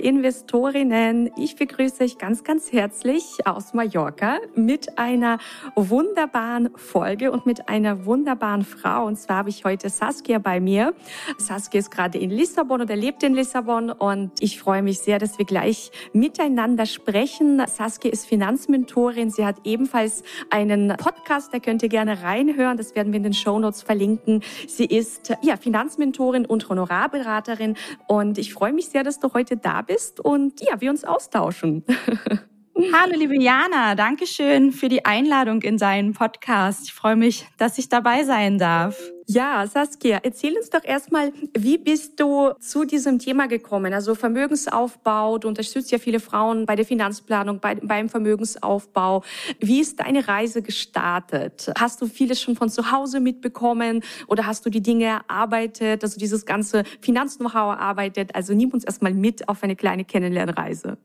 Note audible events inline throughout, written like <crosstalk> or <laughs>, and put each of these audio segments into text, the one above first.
Investorinnen, ich begrüße euch ganz, ganz herzlich aus Mallorca mit einer wunderbaren Folge und mit einer wunderbaren Frau. Und zwar habe ich heute Saskia bei mir. Saskia ist gerade in Lissabon oder lebt in Lissabon und ich freue mich sehr, dass wir gleich miteinander sprechen. Saskia ist Finanzmentorin. Sie hat ebenfalls einen Podcast, da könnt ihr gerne reinhören. Das werden wir in den Show Notes verlinken. Sie ist ja Finanzmentorin und Honorarberaterin und ich freue mich sehr, dass du heute da bist und ja, wir uns austauschen. <laughs> Hallo, liebe Jana, danke schön für die Einladung in deinen Podcast. Ich freue mich, dass ich dabei sein darf. Ja, Saskia, erzähl uns doch erstmal, wie bist du zu diesem Thema gekommen? Also Vermögensaufbau, du unterstützt ja viele Frauen bei der Finanzplanung, bei, beim Vermögensaufbau. Wie ist deine Reise gestartet? Hast du vieles schon von zu Hause mitbekommen oder hast du die Dinge erarbeitet, also dieses ganze Finanz-Know-how erarbeitet? Also nimm uns erstmal mit auf eine kleine Kennenlernreise.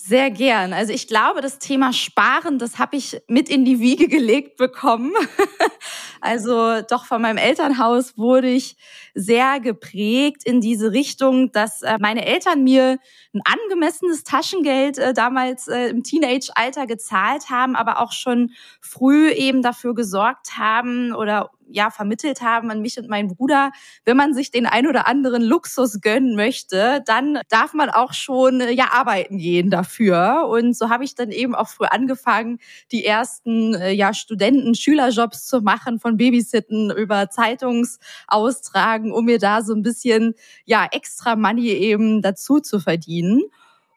Sehr gern. Also ich glaube, das Thema Sparen, das habe ich mit in die Wiege gelegt bekommen. <laughs> also doch von meinem Elternhaus wurde ich sehr geprägt in diese Richtung, dass äh, meine Eltern mir ein angemessenes Taschengeld äh, damals äh, im Teenage-Alter gezahlt haben, aber auch schon früh eben dafür gesorgt haben oder ja vermittelt haben an mich und meinen Bruder, wenn man sich den ein oder anderen Luxus gönnen möchte, dann darf man auch schon äh, ja arbeiten gehen dafür. Und so habe ich dann eben auch früh angefangen, die ersten äh, ja Studenten, Schülerjobs zu machen, von Babysitten über Zeitungsaustragen, um mir da so ein bisschen ja extra Money eben dazu zu verdienen.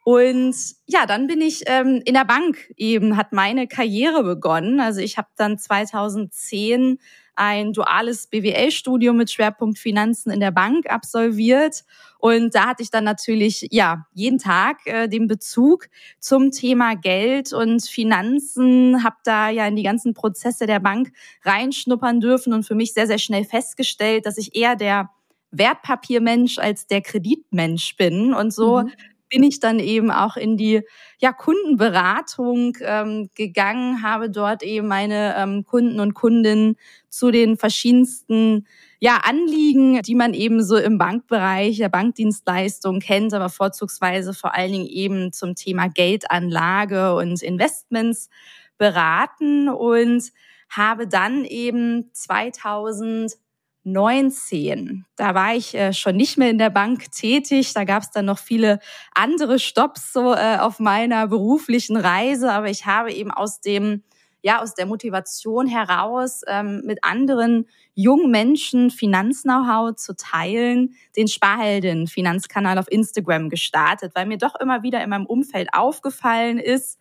Und ja, dann bin ich ähm, in der Bank eben, hat meine Karriere begonnen. Also ich habe dann 2010 ein duales BWL-Studium mit Schwerpunkt Finanzen in der Bank absolviert. Und da hatte ich dann natürlich ja jeden Tag äh, den Bezug zum Thema Geld und Finanzen, habe da ja in die ganzen Prozesse der Bank reinschnuppern dürfen und für mich sehr, sehr schnell festgestellt, dass ich eher der Wertpapiermensch als der Kreditmensch bin. Und so mhm bin ich dann eben auch in die ja, Kundenberatung ähm, gegangen, habe dort eben meine ähm, Kunden und Kundinnen zu den verschiedensten ja, Anliegen, die man eben so im Bankbereich der Bankdienstleistung kennt, aber vorzugsweise vor allen Dingen eben zum Thema Geldanlage und Investments beraten und habe dann eben 2000 19. Da war ich äh, schon nicht mehr in der Bank tätig. Da gab es dann noch viele andere Stops so äh, auf meiner beruflichen Reise. Aber ich habe eben aus dem ja aus der Motivation heraus ähm, mit anderen jungen Menschen Finanz-Know-how zu teilen, den Sparhelden Finanzkanal auf Instagram gestartet, weil mir doch immer wieder in meinem Umfeld aufgefallen ist,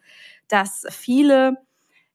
dass viele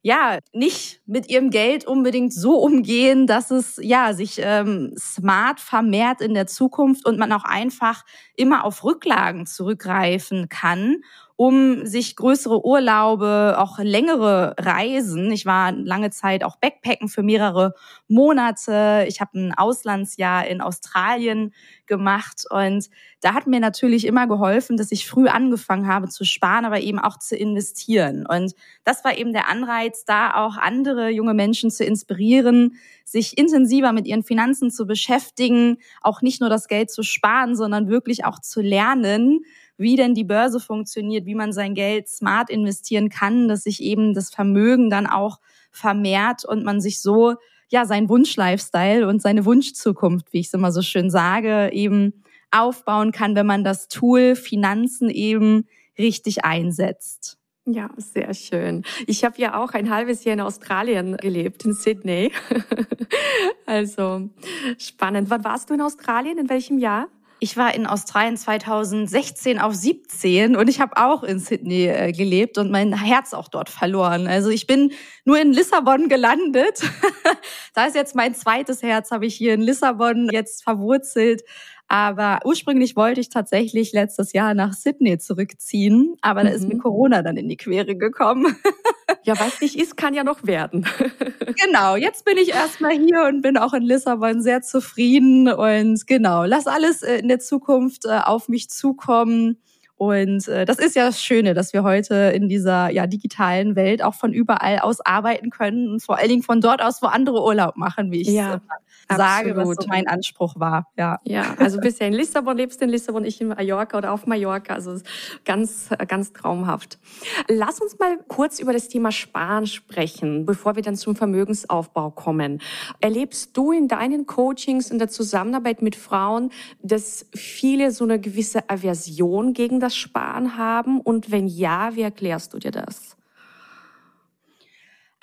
ja nicht mit ihrem Geld unbedingt so umgehen, dass es ja sich ähm, smart vermehrt in der Zukunft und man auch einfach immer auf Rücklagen zurückgreifen kann um sich größere Urlaube, auch längere Reisen. Ich war lange Zeit auch Backpacken für mehrere Monate. Ich habe ein Auslandsjahr in Australien gemacht und da hat mir natürlich immer geholfen, dass ich früh angefangen habe zu sparen, aber eben auch zu investieren. Und das war eben der Anreiz, da auch andere junge Menschen zu inspirieren, sich intensiver mit ihren Finanzen zu beschäftigen, auch nicht nur das Geld zu sparen, sondern wirklich auch zu lernen, wie denn die Börse funktioniert, wie man sein Geld smart investieren kann, dass sich eben das Vermögen dann auch vermehrt und man sich so ja sein Wunsch-Lifestyle und seine Wunschzukunft, wie ich es immer so schön sage, eben aufbauen kann, wenn man das Tool Finanzen eben richtig einsetzt. Ja, sehr schön. Ich habe ja auch ein halbes Jahr in Australien gelebt, in Sydney. <laughs> also spannend. Wann warst du in Australien? In welchem Jahr? Ich war in Australien 2016 auf 17 und ich habe auch in Sydney äh, gelebt und mein Herz auch dort verloren. Also ich bin nur in Lissabon gelandet. <laughs> da ist jetzt mein zweites Herz, habe ich hier in Lissabon jetzt verwurzelt. Aber ursprünglich wollte ich tatsächlich letztes Jahr nach Sydney zurückziehen, aber da ist mir mhm. Corona dann in die Quere gekommen. <laughs> Ja, was nicht ist, kann ja noch werden. <laughs> Genau, jetzt bin ich erstmal hier und bin auch in Lissabon sehr zufrieden und genau, lass alles äh, in der Zukunft äh, auf mich zukommen. Und äh, das ist ja das Schöne, dass wir heute in dieser ja, digitalen Welt auch von überall aus arbeiten können und vor allen Dingen von dort aus, wo andere Urlaub machen, wie ich ja, sage, Absolut. was so mein Anspruch war. Ja, ja also bist ja in Lissabon, lebst in Lissabon, ich in Mallorca oder auf Mallorca, also ganz, ganz traumhaft. Lass uns mal kurz über das Thema Sparen sprechen, bevor wir dann zum Vermögensaufbau kommen. Erlebst du in deinen Coachings, in der Zusammenarbeit mit Frauen, dass viele so eine gewisse Aversion gegen das Sparen haben? Und wenn ja, wie erklärst du dir das?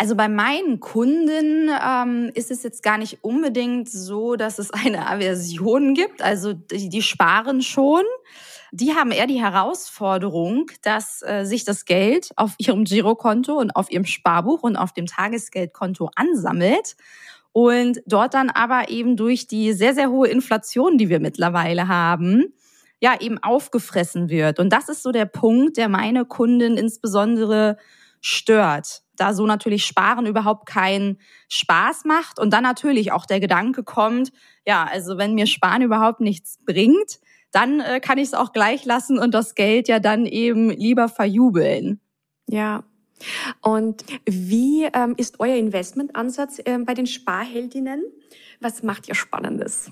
Also bei meinen Kunden ähm, ist es jetzt gar nicht unbedingt so, dass es eine Aversion gibt. Also die, die sparen schon. Die haben eher die Herausforderung, dass äh, sich das Geld auf ihrem Girokonto und auf ihrem Sparbuch und auf dem Tagesgeldkonto ansammelt und dort dann aber eben durch die sehr, sehr hohe Inflation, die wir mittlerweile haben, ja eben aufgefressen wird. Und das ist so der Punkt, der meine Kunden insbesondere stört. Da so natürlich Sparen überhaupt keinen Spaß macht und dann natürlich auch der Gedanke kommt, ja, also wenn mir Sparen überhaupt nichts bringt, dann äh, kann ich es auch gleich lassen und das Geld ja dann eben lieber verjubeln. Ja. Und wie ähm, ist euer Investmentansatz äh, bei den Sparheldinnen? Was macht ihr Spannendes?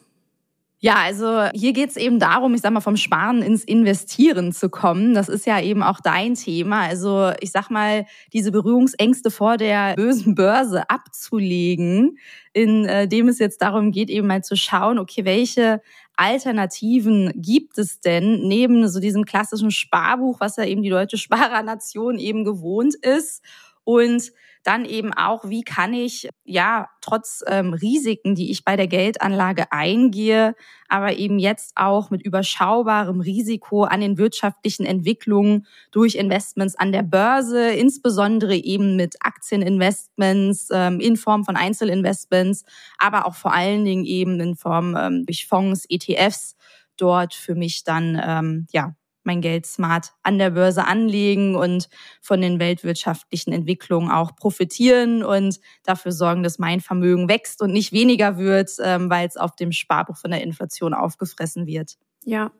Ja, also hier geht's eben darum, ich sag mal, vom Sparen ins Investieren zu kommen. Das ist ja eben auch dein Thema. Also ich sag mal, diese Berührungsängste vor der bösen Börse abzulegen, in äh, es jetzt darum geht, eben mal zu schauen, okay, welche Alternativen gibt es denn neben so diesem klassischen Sparbuch, was ja eben die deutsche Sparernation eben gewohnt ist und dann eben auch, wie kann ich ja trotz ähm, Risiken, die ich bei der Geldanlage eingehe, aber eben jetzt auch mit überschaubarem Risiko an den wirtschaftlichen Entwicklungen durch Investments an der Börse, insbesondere eben mit Aktieninvestments ähm, in Form von Einzelinvestments, aber auch vor allen Dingen eben in Form ähm, durch Fonds, ETFs dort für mich dann ähm, ja mein Geld smart an der Börse anlegen und von den weltwirtschaftlichen Entwicklungen auch profitieren und dafür sorgen, dass mein Vermögen wächst und nicht weniger wird, ähm, weil es auf dem Sparbuch von der Inflation aufgefressen wird. Ja.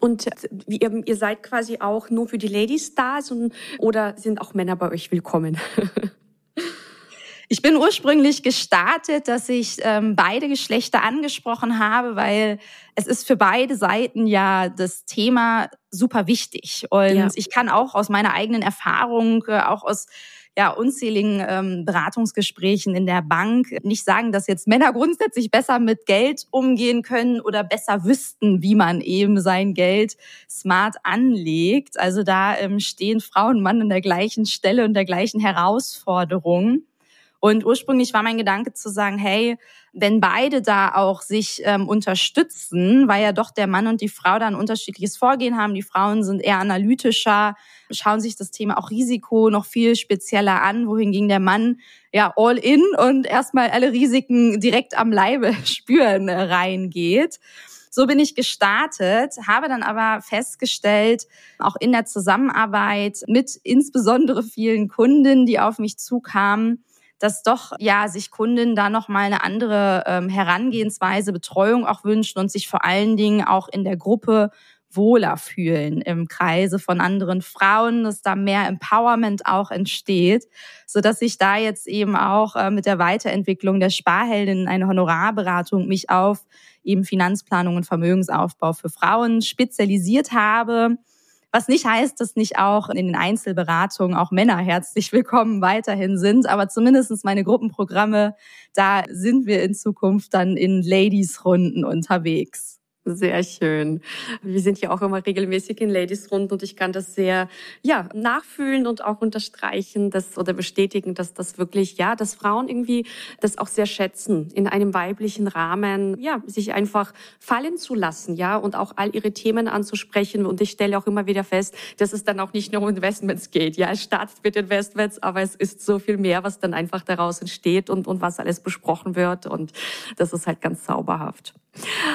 Und ihr, ihr seid quasi auch nur für die Ladies da oder sind auch Männer bei euch willkommen? <laughs> Ich bin ursprünglich gestartet, dass ich ähm, beide Geschlechter angesprochen habe, weil es ist für beide Seiten ja das Thema super wichtig. Und ja. ich kann auch aus meiner eigenen Erfahrung, äh, auch aus ja, unzähligen ähm, Beratungsgesprächen in der Bank nicht sagen, dass jetzt Männer grundsätzlich besser mit Geld umgehen können oder besser wüssten, wie man eben sein Geld smart anlegt. Also da ähm, stehen Frau und Mann an der gleichen Stelle und der gleichen Herausforderung. Und ursprünglich war mein Gedanke zu sagen, hey, wenn beide da auch sich ähm, unterstützen, weil ja doch der Mann und die Frau da ein unterschiedliches Vorgehen haben. Die Frauen sind eher analytischer, schauen sich das Thema auch Risiko noch viel spezieller an, wohingegen der Mann ja all in und erstmal alle Risiken direkt am Leibe <laughs> spüren äh, reingeht. So bin ich gestartet, habe dann aber festgestellt, auch in der Zusammenarbeit mit insbesondere vielen Kunden, die auf mich zukamen, dass doch ja sich Kunden da noch mal eine andere ähm, Herangehensweise, Betreuung auch wünschen und sich vor allen Dingen auch in der Gruppe wohler fühlen im Kreise von anderen Frauen, dass da mehr Empowerment auch entsteht, so dass ich da jetzt eben auch äh, mit der Weiterentwicklung der Sparheldin eine Honorarberatung mich auf eben Finanzplanung und Vermögensaufbau für Frauen spezialisiert habe was nicht heißt, dass nicht auch in den Einzelberatungen auch Männer herzlich willkommen weiterhin sind. Aber zumindestens meine Gruppenprogramme, da sind wir in Zukunft dann in Ladies-Runden unterwegs. Sehr schön. Wir sind ja auch immer regelmäßig in Ladies Rund und ich kann das sehr, ja, nachfühlen und auch unterstreichen, dass, oder bestätigen, dass das wirklich, ja, dass Frauen irgendwie das auch sehr schätzen, in einem weiblichen Rahmen, ja, sich einfach fallen zu lassen, ja, und auch all ihre Themen anzusprechen. Und ich stelle auch immer wieder fest, dass es dann auch nicht nur um Investments geht. Ja, es startet mit Investments, aber es ist so viel mehr, was dann einfach daraus entsteht und, und was alles besprochen wird. Und das ist halt ganz zauberhaft.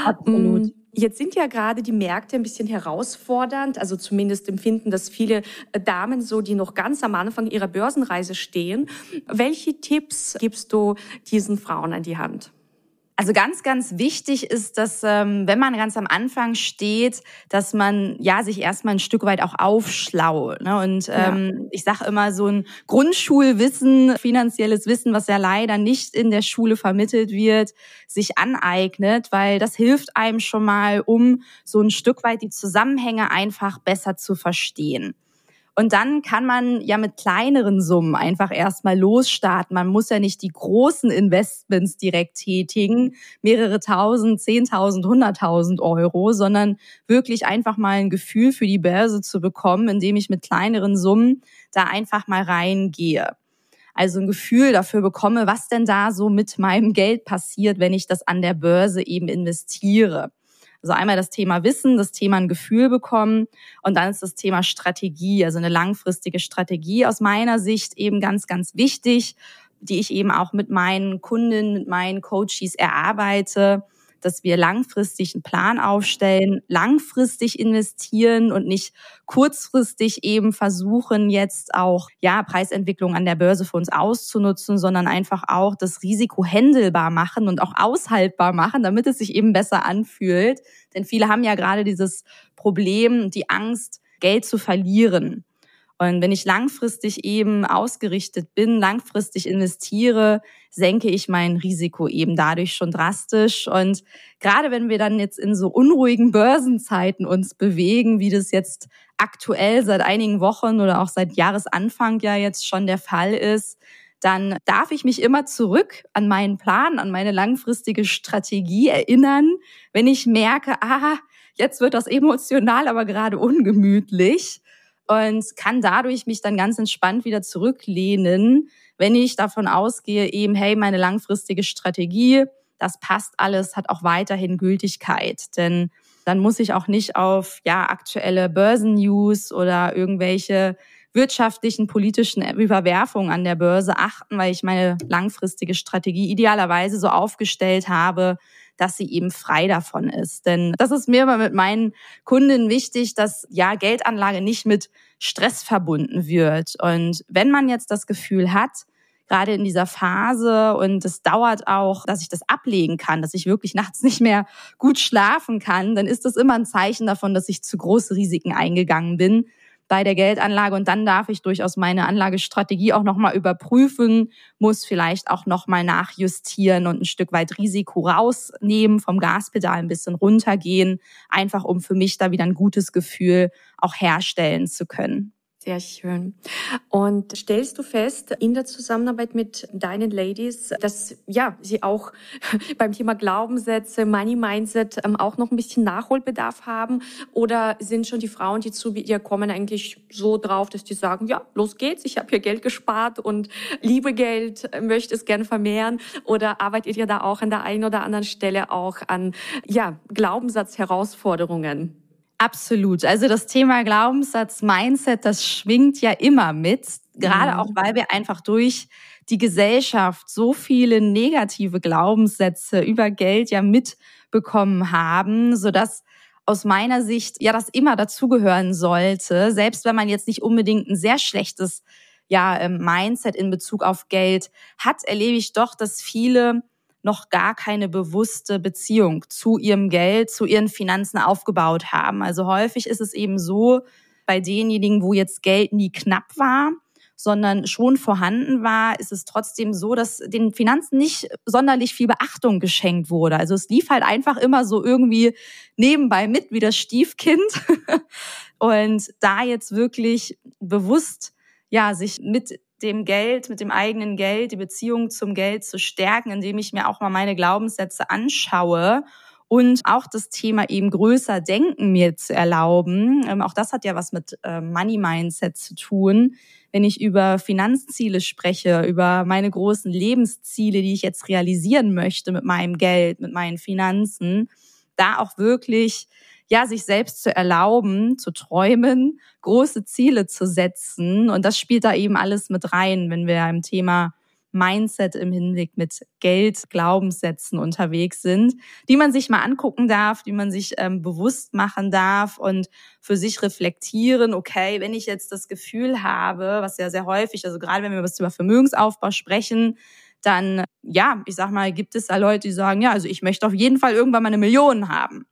Absolut. Mm, Jetzt sind ja gerade die Märkte ein bisschen herausfordernd, also zumindest empfinden das viele Damen so, die noch ganz am Anfang ihrer Börsenreise stehen. Welche Tipps gibst du diesen Frauen an die Hand? Also ganz, ganz wichtig ist, dass ähm, wenn man ganz am Anfang steht, dass man ja sich erstmal ein Stück weit auch aufschlaut. Ne? Und ähm, ja. ich sage immer so ein Grundschulwissen, finanzielles Wissen, was ja leider nicht in der Schule vermittelt wird, sich aneignet, weil das hilft einem schon mal, um so ein Stück weit die Zusammenhänge einfach besser zu verstehen. Und dann kann man ja mit kleineren Summen einfach erstmal losstarten. Man muss ja nicht die großen Investments direkt tätigen, mehrere tausend, zehntausend, hunderttausend Euro, sondern wirklich einfach mal ein Gefühl für die Börse zu bekommen, indem ich mit kleineren Summen da einfach mal reingehe. Also ein Gefühl dafür bekomme, was denn da so mit meinem Geld passiert, wenn ich das an der Börse eben investiere. Also einmal das Thema Wissen, das Thema ein Gefühl bekommen und dann ist das Thema Strategie, also eine langfristige Strategie aus meiner Sicht eben ganz, ganz wichtig, die ich eben auch mit meinen Kunden, mit meinen Coaches erarbeite dass wir langfristig einen Plan aufstellen, langfristig investieren und nicht kurzfristig eben versuchen, jetzt auch ja Preisentwicklung an der Börse für uns auszunutzen, sondern einfach auch das Risiko händelbar machen und auch aushaltbar machen, damit es sich eben besser anfühlt. Denn viele haben ja gerade dieses Problem, die Angst, Geld zu verlieren. Und wenn ich langfristig eben ausgerichtet bin, langfristig investiere, senke ich mein Risiko eben dadurch schon drastisch. Und gerade wenn wir dann jetzt in so unruhigen Börsenzeiten uns bewegen, wie das jetzt aktuell seit einigen Wochen oder auch seit Jahresanfang ja jetzt schon der Fall ist, dann darf ich mich immer zurück an meinen Plan, an meine langfristige Strategie erinnern, wenn ich merke, ah, jetzt wird das emotional aber gerade ungemütlich und kann dadurch mich dann ganz entspannt wieder zurücklehnen, wenn ich davon ausgehe, eben, hey, meine langfristige Strategie, das passt alles, hat auch weiterhin Gültigkeit. Denn dann muss ich auch nicht auf ja aktuelle Börsennews oder irgendwelche wirtschaftlichen, politischen Überwerfungen an der Börse achten, weil ich meine langfristige Strategie idealerweise so aufgestellt habe, dass sie eben frei davon ist. Denn das ist mir immer mit meinen Kunden wichtig, dass ja Geldanlage nicht mit Stress verbunden wird. Und wenn man jetzt das Gefühl hat, gerade in dieser Phase und es dauert auch, dass ich das ablegen kann, dass ich wirklich nachts nicht mehr gut schlafen kann, dann ist das immer ein Zeichen davon, dass ich zu große Risiken eingegangen bin bei der Geldanlage und dann darf ich durchaus meine Anlagestrategie auch nochmal überprüfen, muss vielleicht auch nochmal nachjustieren und ein Stück weit Risiko rausnehmen, vom Gaspedal ein bisschen runtergehen, einfach um für mich da wieder ein gutes Gefühl auch herstellen zu können. Sehr schön. Und stellst du fest in der Zusammenarbeit mit deinen Ladies, dass ja sie auch <laughs> beim Thema Glaubenssätze, Money Mindset ähm, auch noch ein bisschen Nachholbedarf haben? Oder sind schon die Frauen, die zu dir kommen, eigentlich so drauf, dass die sagen, ja, los geht's, ich habe hier Geld gespart und liebe Geld, möchte es gern vermehren? Oder arbeitet ihr da auch an der einen oder anderen Stelle auch an ja, Glaubenssatzherausforderungen? Absolut. Also das Thema Glaubenssatz, Mindset, das schwingt ja immer mit, gerade mhm. auch weil wir einfach durch die Gesellschaft so viele negative Glaubenssätze über Geld ja mitbekommen haben, so dass aus meiner Sicht ja das immer dazugehören sollte, selbst wenn man jetzt nicht unbedingt ein sehr schlechtes ja ähm, Mindset in Bezug auf Geld hat, erlebe ich doch, dass viele noch gar keine bewusste Beziehung zu ihrem Geld, zu ihren Finanzen aufgebaut haben. Also häufig ist es eben so, bei denjenigen, wo jetzt Geld nie knapp war, sondern schon vorhanden war, ist es trotzdem so, dass den Finanzen nicht sonderlich viel Beachtung geschenkt wurde. Also es lief halt einfach immer so irgendwie nebenbei mit wie das Stiefkind. <laughs> Und da jetzt wirklich bewusst ja, sich mit dem Geld, mit dem eigenen Geld, die Beziehung zum Geld zu stärken, indem ich mir auch mal meine Glaubenssätze anschaue und auch das Thema eben größer denken mir zu erlauben. Ähm, auch das hat ja was mit äh, Money Mindset zu tun. Wenn ich über Finanzziele spreche, über meine großen Lebensziele, die ich jetzt realisieren möchte mit meinem Geld, mit meinen Finanzen, da auch wirklich ja, sich selbst zu erlauben, zu träumen, große Ziele zu setzen. Und das spielt da eben alles mit rein, wenn wir im Thema Mindset im Hinblick mit Geld, Glaubenssätzen unterwegs sind, die man sich mal angucken darf, die man sich ähm, bewusst machen darf und für sich reflektieren, okay, wenn ich jetzt das Gefühl habe, was ja sehr häufig, also gerade wenn wir über Vermögensaufbau sprechen, dann, ja, ich sag mal, gibt es da Leute, die sagen, ja, also ich möchte auf jeden Fall irgendwann mal eine Million haben.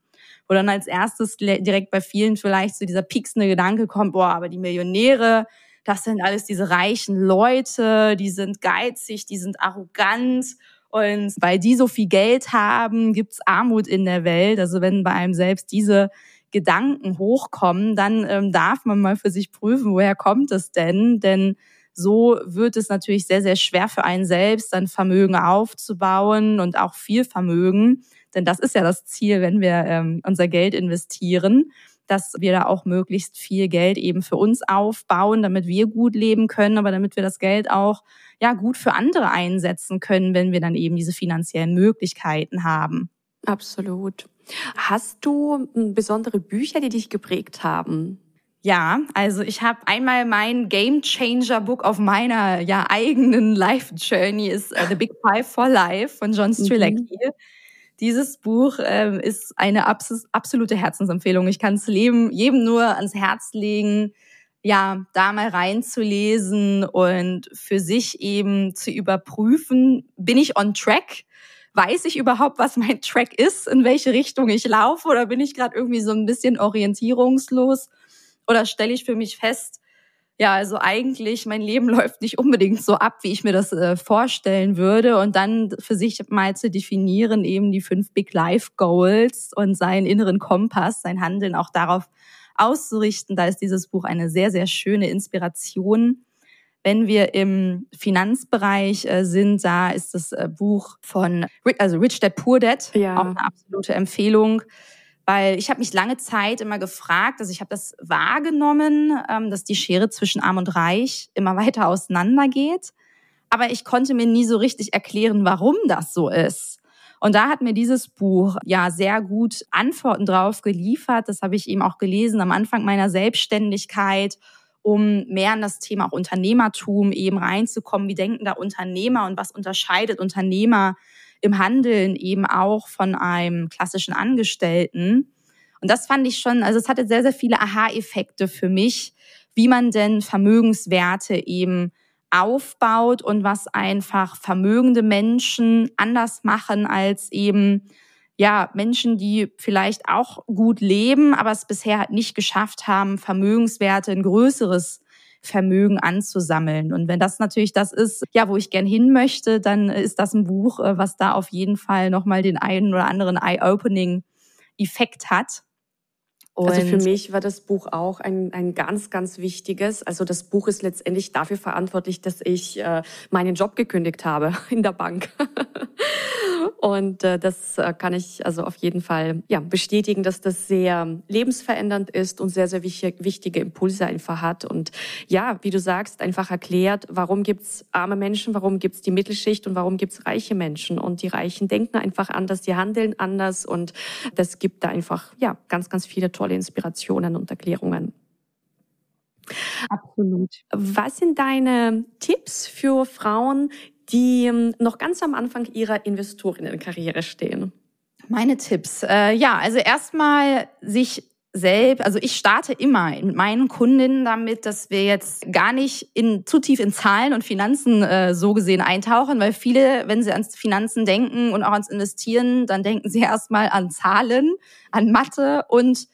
Wo dann als erstes direkt bei vielen vielleicht so dieser pieksende Gedanke kommt, boah, aber die Millionäre, das sind alles diese reichen Leute, die sind geizig, die sind arrogant. Und weil die so viel Geld haben, gibt's Armut in der Welt. Also wenn bei einem selbst diese Gedanken hochkommen, dann ähm, darf man mal für sich prüfen, woher kommt es denn? Denn so wird es natürlich sehr, sehr schwer für einen selbst, dann Vermögen aufzubauen und auch viel Vermögen. Denn das ist ja das Ziel, wenn wir ähm, unser Geld investieren dass wir da auch möglichst viel Geld eben für uns aufbauen, damit wir gut leben können, aber damit wir das Geld auch ja gut für andere einsetzen können, wenn wir dann eben diese finanziellen Möglichkeiten haben. Absolut. Hast du hm, besondere Bücher, die dich geprägt haben? Ja, also ich habe einmal mein Game Changer Book auf meiner ja eigenen Life Journey ist uh, The Big Five for Life von John Strelacki. Mhm. Dieses Buch ähm, ist eine abs absolute Herzensempfehlung. Ich kann es jedem, nur ans Herz legen, ja, da mal reinzulesen und für sich eben zu überprüfen, bin ich on track? Weiß ich überhaupt, was mein Track ist, in welche Richtung ich laufe oder bin ich gerade irgendwie so ein bisschen orientierungslos? Oder stelle ich für mich fest, ja, also eigentlich mein Leben <laughs> läuft nicht unbedingt so ab, wie ich mir das äh, vorstellen würde. Und dann für sich mal zu definieren, eben die fünf Big Life Goals und seinen inneren Kompass, sein Handeln auch darauf auszurichten. Da ist dieses Buch eine sehr, sehr schöne Inspiration. Wenn wir im Finanzbereich äh, sind, da ist das äh, Buch von also Rich Dad Poor Dad ja. auch eine absolute Empfehlung weil ich habe mich lange Zeit immer gefragt, also ich habe das wahrgenommen, ähm, dass die Schere zwischen Arm und Reich immer <laughs> weiter auseinandergeht, aber ich konnte mir nie so richtig erklären, warum das so ist. Und da hat mir dieses Buch ja sehr gut Antworten drauf geliefert. Das habe ich eben auch gelesen am Anfang meiner Selbstständigkeit, um mehr in das Thema auch Unternehmertum eben reinzukommen. Wie denken da Unternehmer und was unterscheidet Unternehmer im Handeln eben auch von einem klassischen Angestellten. Und das fand ich schon, also es hatte sehr, sehr viele Aha-Effekte für mich, wie man denn Vermögenswerte eben aufbaut und was einfach vermögende Menschen anders machen als eben ja Menschen, die vielleicht auch gut leben, aber es bisher halt nicht geschafft haben, Vermögenswerte ein größeres Vermögen anzusammeln. Und wenn das natürlich das ist, ja, wo ich gern hin möchte, dann ist das ein Buch, äh, was da auf jeden Fall nochmal den einen oder anderen Eye-Opening-Effekt hat. Und also für mich war das Buch auch ein, ein ganz, ganz wichtiges. Also das Buch ist letztendlich dafür verantwortlich, dass ich äh, meinen Job gekündigt habe <laughs> in der Bank. Und äh, das äh, kann ich also auf jeden Fall ja, bestätigen, dass das sehr lebensverändernd ist und sehr, sehr wichtig, wichtige Impulse einfach hat. Und ja, wie du sagst, einfach erklärt, warum gibt's arme Menschen, warum gibt's die Mittelschicht und warum gibt's reiche Menschen. Und die Reichen denken einfach anders, die handeln anders. Und das gibt da einfach ja, ganz, ganz viele tolle Inspirationen und Erklärungen. Absolut. Was sind deine Tipps für Frauen, die ähm, noch ganz am Anfang ihrer Investorinnenkarriere stehen? Meine Tipps. Äh, ja, also erstmal sich selbst, also ich starte immer mit meinen Kundinnen damit, dass wir jetzt gar nicht in, zu tief in Zahlen und Finanzen äh, so gesehen eintauchen, weil viele, wenn sie ans Finanzen denken und auch ans Investieren, dann denken sie <laughs> erstmal an Zahlen, an Mathe und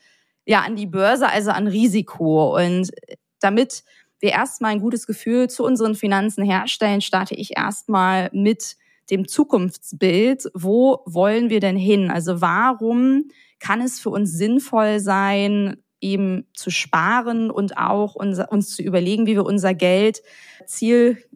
ja, an die Börse, also an Risiko. Und damit wir erstmal ein gutes Gefühl zu unseren Finanzen herstellen, starte ich erstmal mit dem Zukunftsbild. Wo wollen wir denn hin? Also warum kann es für uns sinnvoll sein, eben zu sparen und auch uns zu überlegen, wie wir unser Geld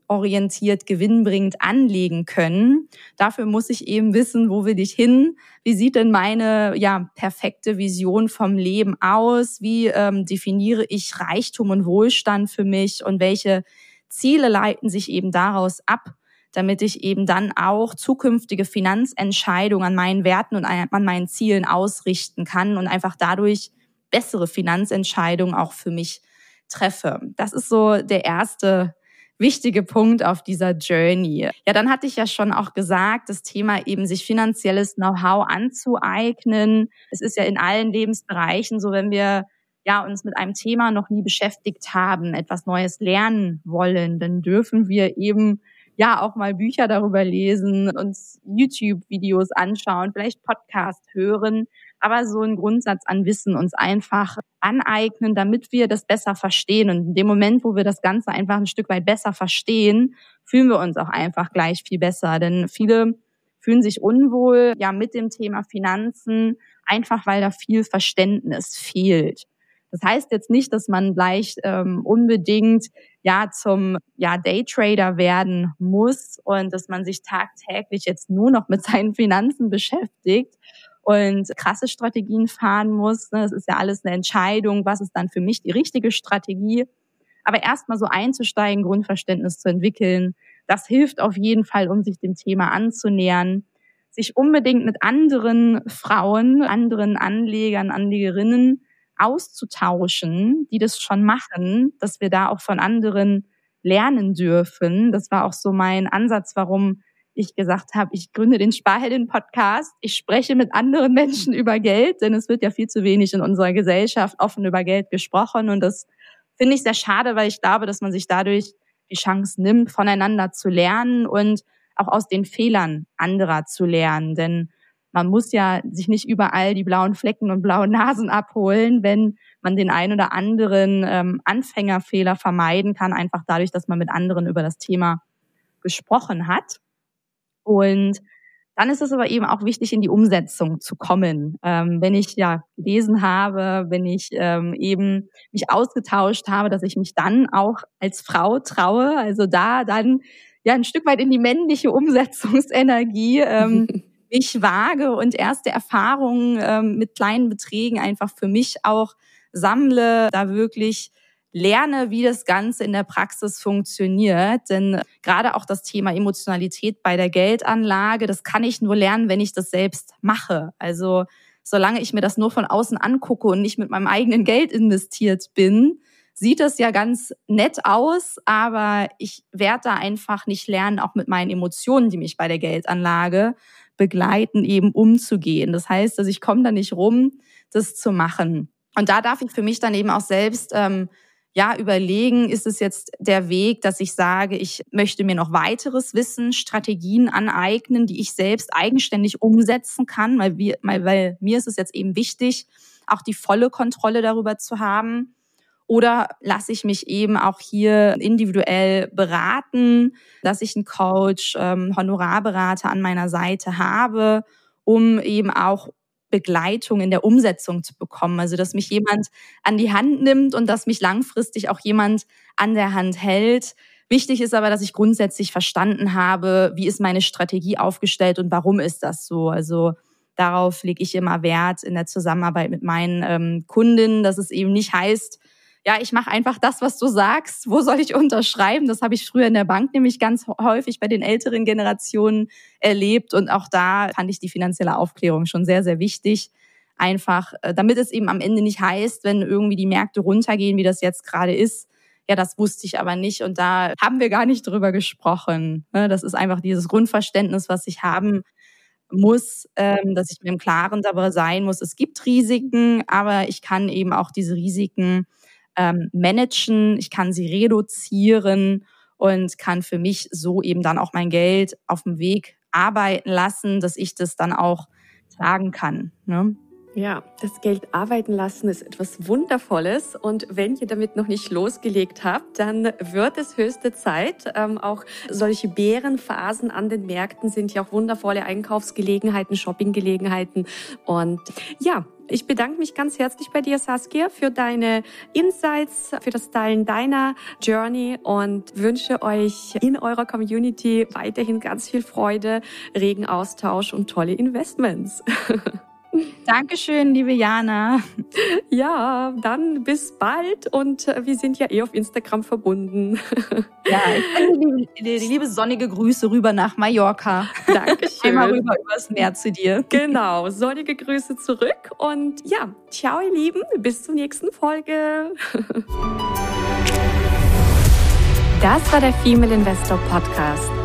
zielorientiert, gewinnbringend anlegen können. Dafür muss ich eben wissen, wo will ich hin? Wie sieht denn meine ja perfekte Vision vom Leben aus? Wie ähm, definiere ich Reichtum und Wohlstand für mich und welche Ziele leiten sich eben daraus ab? damit ich eben dann auch zukünftige Finanzentscheidungen an meinen Werten und an meinen Zielen ausrichten kann und einfach dadurch bessere Finanzentscheidungen auch für mich treffe. Das ist so der erste wichtige Punkt auf dieser Journey. Ja, dann hatte ich ja schon auch gesagt, das Thema eben sich finanzielles Know-how anzueignen. Es ist ja in allen Lebensbereichen so, wenn wir ja, uns mit einem Thema noch nie beschäftigt haben, etwas Neues lernen wollen, dann dürfen wir eben ja auch mal Bücher darüber lesen, uns YouTube-Videos anschauen, vielleicht Podcast hören, aber so einen Grundsatz an Wissen uns einfach aneignen, damit wir das besser verstehen. Und in dem Moment, wo wir das Ganze einfach ein Stück weit besser verstehen, fühlen wir uns auch einfach gleich viel besser. Denn viele fühlen sich unwohl, ja, mit dem Thema Finanzen, einfach weil da viel Verständnis fehlt. Das heißt jetzt nicht, dass man gleich ähm, unbedingt ja zum ja Daytrader werden muss und dass man sich tagtäglich jetzt nur noch mit seinen Finanzen beschäftigt und krasse Strategien fahren muss. Das ist ja alles eine Entscheidung, was ist dann für mich die richtige Strategie. Aber erstmal so einzusteigen, Grundverständnis zu entwickeln, das hilft auf jeden Fall, um sich dem Thema anzunähern sich unbedingt mit anderen Frauen, anderen Anlegern, Anlegerinnen auszutauschen, die das schon machen, dass wir da auch von anderen lernen dürfen. Das war auch so mein Ansatz, warum ich gesagt habe, ich gründe den Sparheldin-Podcast. Ich spreche mit anderen Menschen über Geld, denn es wird ja viel zu wenig in unserer Gesellschaft offen über Geld gesprochen. Und das finde ich sehr schade, weil ich glaube, dass man sich dadurch die Chance nimmt, voneinander zu lernen und auch aus den Fehlern anderer zu lernen. Denn man muss ja sich nicht überall die blauen Flecken und blauen Nasen abholen, wenn man den ein oder anderen ähm, Anfängerfehler vermeiden kann, einfach dadurch, dass man mit anderen über das Thema gesprochen hat. Und dann ist es aber eben auch wichtig, in die Umsetzung zu kommen. Ähm, wenn ich ja gelesen habe, wenn ich ähm, eben mich ausgetauscht habe, dass ich mich dann auch als Frau traue, also da dann ja ein Stück weit in die männliche Umsetzungsenergie ähm, <laughs> ich wage und erste Erfahrungen ähm, mit kleinen Beträgen einfach für mich auch sammle, da wirklich lerne, wie das Ganze in der Praxis funktioniert. Denn gerade auch das Thema Emotionalität bei der Geldanlage, das kann ich nur lernen, wenn ich das selbst mache. Also solange ich mir das nur von außen angucke und nicht mit meinem eigenen Geld investiert bin, sieht das ja ganz nett aus, aber ich werde da einfach nicht lernen, auch mit meinen Emotionen, die mich bei der Geldanlage begleiten, eben umzugehen. Das heißt, dass ich komme da nicht rum, das zu machen. Und da darf ich für mich dann eben auch selbst ähm, ja überlegen, ist es jetzt der Weg, dass ich sage, ich möchte mir noch weiteres Wissen, Strategien aneignen, die ich selbst eigenständig umsetzen kann, weil, wir, weil mir ist es jetzt eben wichtig, auch die volle Kontrolle darüber zu haben. Oder lasse ich mich eben auch hier individuell beraten, dass ich einen Coach, ähm, Honorarberater an meiner Seite habe, um eben auch Begleitung in der Umsetzung zu bekommen. Also dass mich jemand an die Hand nimmt und dass mich langfristig auch jemand an der Hand hält. Wichtig ist aber, dass ich grundsätzlich verstanden habe, wie ist meine Strategie aufgestellt und warum ist das so. Also darauf lege ich immer Wert in der Zusammenarbeit mit meinen ähm, Kunden, dass es eben nicht heißt, ja, ich mache einfach das, was du sagst. Wo soll ich unterschreiben? Das habe ich früher in der Bank nämlich ganz häufig bei den älteren Generationen erlebt. Und auch da fand ich die finanzielle Aufklärung schon sehr, sehr wichtig. Einfach, äh, damit es eben am Ende nicht heißt, wenn irgendwie die Märkte runtergehen, wie das jetzt gerade ist. Ja, das wusste ich aber nicht. Und da haben wir gar nicht drüber gesprochen. Ne, das ist einfach dieses Grundverständnis, was ich haben muss, ähm, dass ich mir im Klaren darüber sein muss, es gibt Risiken, aber ich kann eben auch diese Risiken ähm, managen, ich kann sie reduzieren und kann für mich so eben dann auch mein Geld auf dem Weg arbeiten lassen, dass ich das dann auch tragen kann. Ne? Ja, das Geld arbeiten lassen ist etwas Wundervolles. Und wenn ihr damit noch nicht losgelegt habt, dann wird es höchste Zeit. Ähm, auch solche Bärenphasen an den Märkten sind ja auch wundervolle Einkaufsgelegenheiten, Shoppinggelegenheiten. Und ja, ich bedanke mich ganz herzlich bei dir, Saskia, für deine Insights, für das Teilen deiner Journey und wünsche euch in eurer Community weiterhin ganz viel Freude, regen Austausch und tolle Investments. <laughs> Dankeschön, liebe Jana. Ja, dann bis bald und äh, wir sind ja eh auf Instagram verbunden. <laughs> Ja, ich die liebe sonnige Grüße rüber nach Mallorca. Dankeschön. Einmal rüber übers Meer zu dir. Genau, sonnige Grüße zurück und ja, ciao ihr Lieben, bis zur nächsten Folge. Das war der Female Investor Podcast.